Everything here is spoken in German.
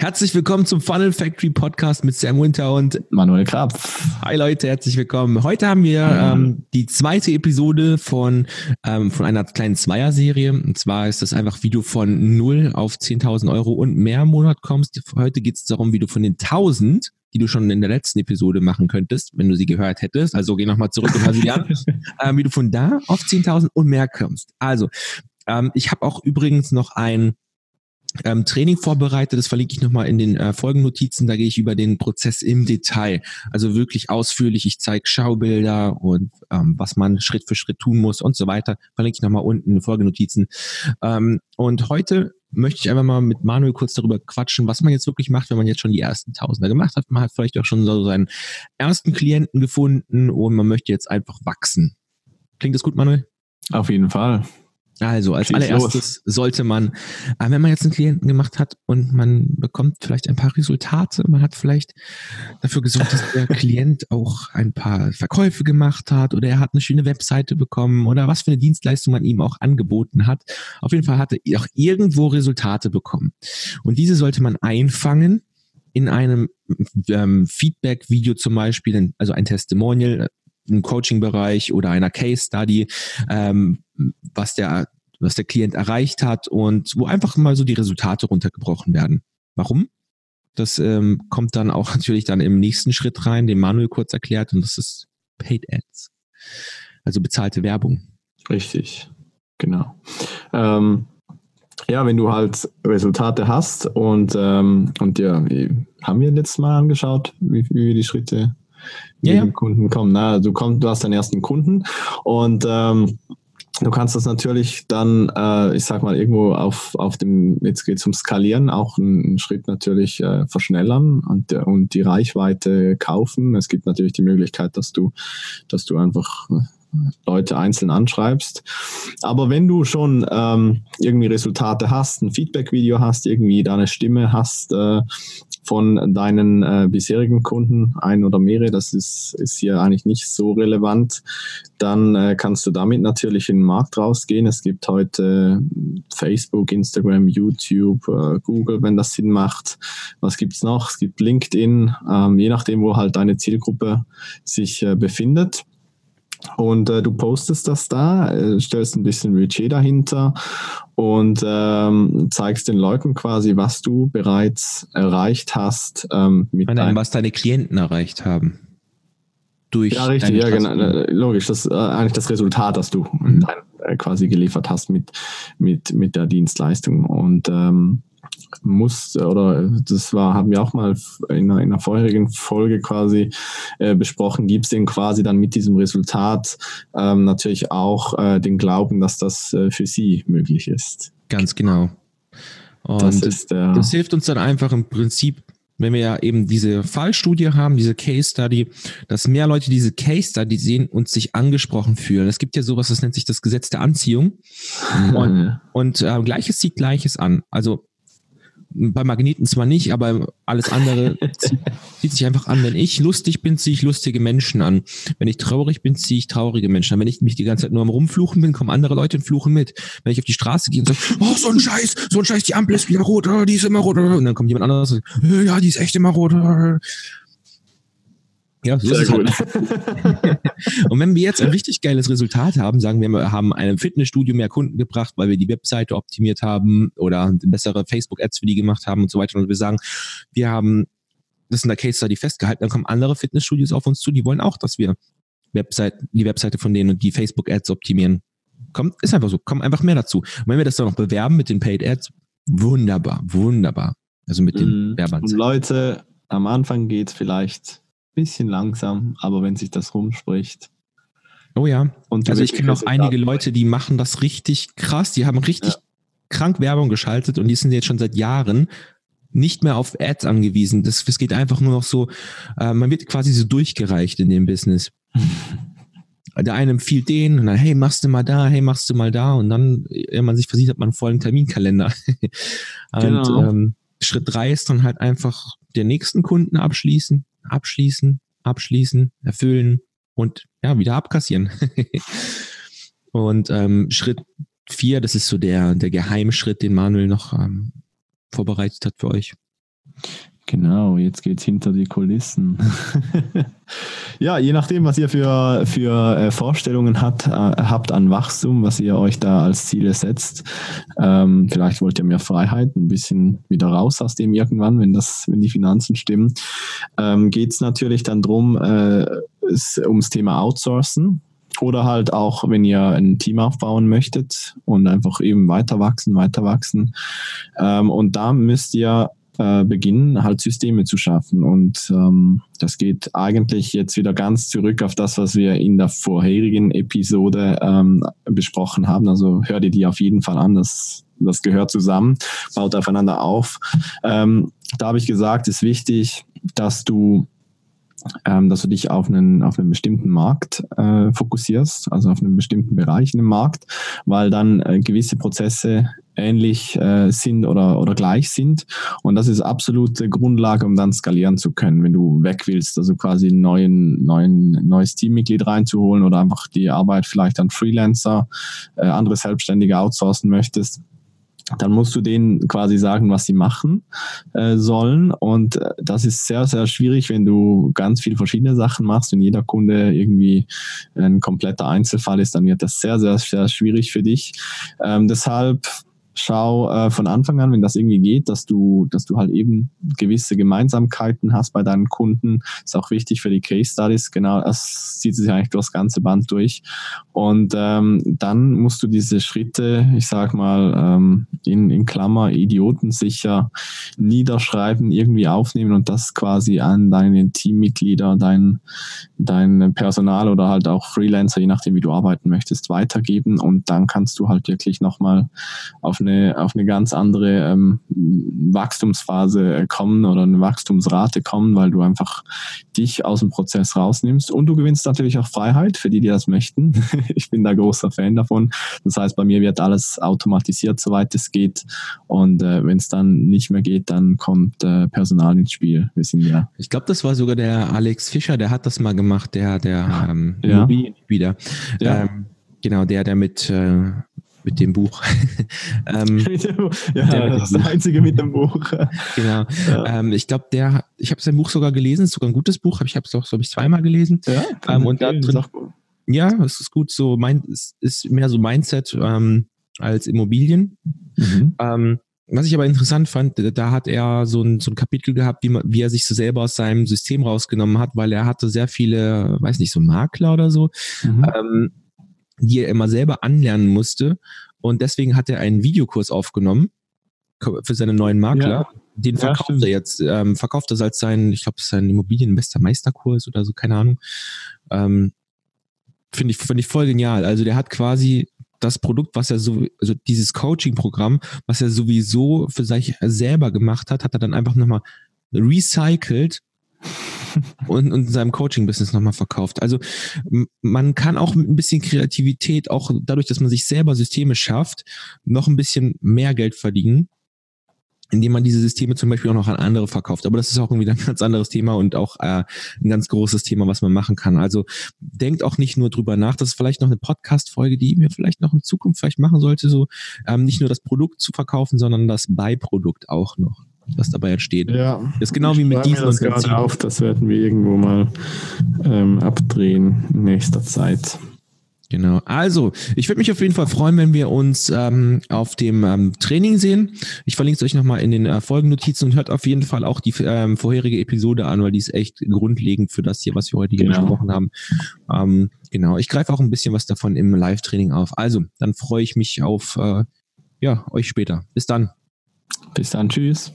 Herzlich willkommen zum Funnel Factory Podcast mit Sam Winter und Manuel Krapf. Hi Leute, herzlich willkommen. Heute haben wir ähm, die zweite Episode von, ähm, von einer kleinen Zweier-Serie. Und zwar ist das einfach, wie du von 0 auf 10.000 Euro und mehr im Monat kommst. Heute geht es darum, wie du von den 1000 die du schon in der letzten Episode machen könntest, wenn du sie gehört hättest. Also geh nochmal zurück und hör sie an, ähm, wie du von da auf 10.000 und mehr kommst. Also, ähm, ich habe auch übrigens noch ein ähm, Training vorbereitet. Das verlinke ich nochmal in den äh, Folgennotizen. Da gehe ich über den Prozess im Detail. Also wirklich ausführlich. Ich zeige Schaubilder und ähm, was man Schritt für Schritt tun muss und so weiter. Verlinke ich nochmal unten in den Folgennotizen. Ähm, und heute möchte ich einfach mal mit Manuel kurz darüber quatschen, was man jetzt wirklich macht, wenn man jetzt schon die ersten Tausender gemacht hat. Man hat vielleicht auch schon so seinen ersten Klienten gefunden und man möchte jetzt einfach wachsen. Klingt das gut, Manuel? Auf jeden Fall. Also als Schieß allererstes los. sollte man, äh, wenn man jetzt einen Klienten gemacht hat und man bekommt vielleicht ein paar Resultate, man hat vielleicht dafür gesorgt, dass der Klient auch ein paar Verkäufe gemacht hat oder er hat eine schöne Webseite bekommen oder was für eine Dienstleistung man ihm auch angeboten hat. Auf jeden Fall hat er auch irgendwo Resultate bekommen. Und diese sollte man einfangen in einem ähm, Feedback-Video zum Beispiel, also ein Testimonial, im Coaching-Bereich oder einer Case-Study, ähm, was der, was der Klient erreicht hat und wo einfach mal so die Resultate runtergebrochen werden. Warum? Das ähm, kommt dann auch natürlich dann im nächsten Schritt rein, den Manuel kurz erklärt, und das ist Paid Ads. Also bezahlte Werbung. Richtig, genau. Ähm, ja, wenn du halt Resultate hast und, ähm, und ja, haben wir letztes Mal angeschaut, wie, wie die Schritte ja, ja. Kunden kommen. Na, du kommst, du hast deinen ersten Kunden und ähm, Du kannst das natürlich dann, äh, ich sag mal, irgendwo auf, auf dem, jetzt geht es um Skalieren, auch einen, Schritt natürlich äh, verschnellern und, und die Reichweite kaufen. Es gibt natürlich die Möglichkeit, dass du, dass du einfach Leute einzeln anschreibst. Aber wenn du schon ähm, irgendwie Resultate hast, ein Feedback-Video hast, irgendwie deine Stimme hast äh, von deinen äh, bisherigen Kunden, ein oder mehrere, das ist, ist hier eigentlich nicht so relevant, dann äh, kannst du damit natürlich in den Markt rausgehen. Es gibt heute Facebook, Instagram, YouTube, äh, Google, wenn das Sinn macht. Was gibt's noch? Es gibt LinkedIn, ähm, je nachdem, wo halt deine Zielgruppe sich äh, befindet. Und äh, du postest das da, äh, stellst ein bisschen Budget dahinter und ähm, zeigst den Leuten quasi, was du bereits erreicht hast. Ähm, mit Nein, was deine Klienten erreicht haben. Durch ja, richtig, ja, genau, äh, logisch. Das ist äh, eigentlich das Resultat, das du mhm. dein, äh, quasi geliefert hast mit, mit, mit der Dienstleistung. Und ähm, muss oder das war, haben wir auch mal in einer, in einer vorherigen Folge quasi äh, besprochen, gibt es denn quasi dann mit diesem Resultat ähm, natürlich auch äh, den Glauben, dass das äh, für sie möglich ist. Ganz genau. Und das, ist, äh, das hilft uns dann einfach im Prinzip, wenn wir ja eben diese Fallstudie haben, diese Case Study, dass mehr Leute diese Case Study sehen und sich angesprochen fühlen. Es gibt ja sowas, das nennt sich das Gesetz der Anziehung. Und, und äh, Gleiches zieht Gleiches an. Also bei Magneten zwar nicht, aber alles andere zieht, sich einfach an. Wenn ich lustig bin, ziehe ich lustige Menschen an. Wenn ich traurig bin, ziehe ich traurige Menschen an. Wenn ich mich die ganze Zeit nur am Rumfluchen bin, kommen andere Leute und fluchen mit. Wenn ich auf die Straße gehe und sage, oh, so ein Scheiß, so ein Scheiß, die Ampel ist wieder rot, oh, die ist immer rot. Und dann kommt jemand anderes und sagt, äh, ja, die ist echt immer rot. Ja, so Sehr ist gut. Halt. und wenn wir jetzt ein richtig geiles Resultat haben, sagen wir, wir haben einem Fitnessstudio mehr Kunden gebracht, weil wir die Webseite optimiert haben oder bessere Facebook-Ads für die gemacht haben und so weiter. Und wir sagen, wir haben das in der Case Study festgehalten, dann kommen andere Fitnessstudios auf uns zu, die wollen auch, dass wir Website, die Webseite von denen und die Facebook-Ads optimieren. Kommt, ist einfach so, kommen einfach mehr dazu. Und wenn wir das dann noch bewerben mit den Paid Ads, wunderbar, wunderbar. Also mit den mhm. Werbeanzeigen. Leute, am Anfang geht es vielleicht bisschen langsam, aber wenn sich das rumspricht. Oh ja. Also ich kenne auch einige Leute, die machen das richtig krass. Die haben richtig ja. krank Werbung geschaltet und die sind jetzt schon seit Jahren nicht mehr auf Ads angewiesen. Das, das geht einfach nur noch so, äh, man wird quasi so durchgereicht in dem Business. Der eine empfiehlt den und dann, hey, machst du mal da, hey, machst du mal da und dann, wenn man sich versieht, hat man einen vollen Terminkalender. und genau. ähm, Schritt drei ist dann halt einfach den nächsten Kunden abschließen, abschließen, abschließen, erfüllen und ja, wieder abkassieren. und ähm, Schritt vier, das ist so der, der Geheimschritt, den Manuel noch ähm, vorbereitet hat für euch. Genau, jetzt geht's hinter die Kulissen. ja, je nachdem, was ihr für, für äh, Vorstellungen hat, äh, habt an Wachstum, was ihr euch da als Ziele setzt. Ähm, vielleicht wollt ihr mehr Freiheit, ein bisschen wieder raus aus dem irgendwann, wenn das, wenn die Finanzen stimmen. Ähm, geht's natürlich dann drum, äh, ums Thema Outsourcen. Oder halt auch, wenn ihr ein Team aufbauen möchtet und einfach eben weiter wachsen, weiter wachsen. Ähm, und da müsst ihr äh, beginnen, halt Systeme zu schaffen. Und ähm, das geht eigentlich jetzt wieder ganz zurück auf das, was wir in der vorherigen Episode ähm, besprochen haben. Also hör dir die auf jeden Fall an. Das, das gehört zusammen, baut aufeinander auf. Ähm, da habe ich gesagt, ist wichtig, dass du ähm, dass du dich auf einen, auf einen bestimmten Markt äh, fokussierst, also auf einen bestimmten Bereich in dem Markt, weil dann äh, gewisse Prozesse ähnlich äh, sind oder, oder gleich sind. Und das ist absolute Grundlage, um dann skalieren zu können, wenn du weg willst, also quasi ein neuen, neuen, neues Teammitglied reinzuholen oder einfach die Arbeit vielleicht an Freelancer, äh, andere Selbstständige outsourcen möchtest dann musst du denen quasi sagen, was sie machen äh, sollen. Und äh, das ist sehr, sehr schwierig, wenn du ganz viele verschiedene Sachen machst und jeder Kunde irgendwie ein kompletter Einzelfall ist, dann wird das sehr, sehr, sehr schwierig für dich. Ähm, deshalb schau äh, von Anfang an, wenn das irgendwie geht, dass du, dass du halt eben gewisse Gemeinsamkeiten hast bei deinen Kunden. Ist auch wichtig für die Case Studies. Genau, das zieht sich eigentlich durch das ganze Band durch. Und ähm, dann musst du diese Schritte, ich sag mal, ähm, in, in Klammer idiotensicher niederschreiben, irgendwie aufnehmen und das quasi an deine Teammitglieder, dein, dein Personal oder halt auch Freelancer, je nachdem, wie du arbeiten möchtest, weitergeben. Und dann kannst du halt wirklich nochmal auf eine eine, auf eine ganz andere ähm, Wachstumsphase äh, kommen oder eine Wachstumsrate kommen, weil du einfach dich aus dem Prozess rausnimmst. Und du gewinnst natürlich auch Freiheit für die, die das möchten. ich bin da großer Fan davon. Das heißt, bei mir wird alles automatisiert, soweit es geht. Und äh, wenn es dann nicht mehr geht, dann kommt äh, Personal ins Spiel. Wir sind ja. Ich glaube, das war sogar der Alex Fischer, der hat das mal gemacht, der, der ähm, ja. wieder. Ja. Ähm, genau, der, der mit äh, mit dem Buch. ähm, ja, das ist der einzige mit dem Buch. genau. Ja. Ähm, ich glaube, der, ich habe sein Buch sogar gelesen, ist sogar ein gutes Buch, ich habe es auch, glaube ich, zweimal gelesen. Ja, ähm, und da drin, ja, es ist gut, so mein, es ist mehr so Mindset ähm, als Immobilien. Mhm. Ähm, was ich aber interessant fand, da hat er so ein, so ein Kapitel gehabt, wie, man, wie er sich so selber aus seinem System rausgenommen hat, weil er hatte sehr viele, weiß nicht, so Makler oder so, mhm. Die er immer selber anlernen musste. Und deswegen hat er einen Videokurs aufgenommen für seine neuen Makler. Ja. Den verkauft ja, er jetzt, ähm, verkauft das als sein, ich glaube, sein Immobilienbester Meisterkurs oder so, keine Ahnung. Ähm, Finde ich, finde ich voll genial. Also der hat quasi das Produkt, was er so, also dieses Coaching-Programm, was er sowieso für sich selber gemacht hat, hat er dann einfach nochmal recycelt und, und in seinem Coaching-Business nochmal verkauft. Also man kann auch mit ein bisschen Kreativität, auch dadurch, dass man sich selber Systeme schafft, noch ein bisschen mehr Geld verdienen, indem man diese Systeme zum Beispiel auch noch an andere verkauft. Aber das ist auch irgendwie ein ganz anderes Thema und auch äh, ein ganz großes Thema, was man machen kann. Also denkt auch nicht nur drüber nach, das ist vielleicht noch eine Podcast-Folge, die mir vielleicht noch in Zukunft vielleicht machen sollte, so ähm, nicht nur das Produkt zu verkaufen, sondern das Beiprodukt auch noch was dabei entsteht. Ja. Das ist genau wie mit diesem das gerade auf, das werden wir irgendwo mal ähm, abdrehen in nächster Zeit. Genau. Also, ich würde mich auf jeden Fall freuen, wenn wir uns ähm, auf dem ähm, Training sehen. Ich verlinke es euch nochmal in den äh, Folgennotizen und hört auf jeden Fall auch die ähm, vorherige Episode an, weil die ist echt grundlegend für das hier, was wir heute hier genau. besprochen haben. Ähm, genau. Ich greife auch ein bisschen was davon im Live-Training auf. Also, dann freue ich mich auf äh, ja, euch später. Bis dann. Bis dann. Tschüss.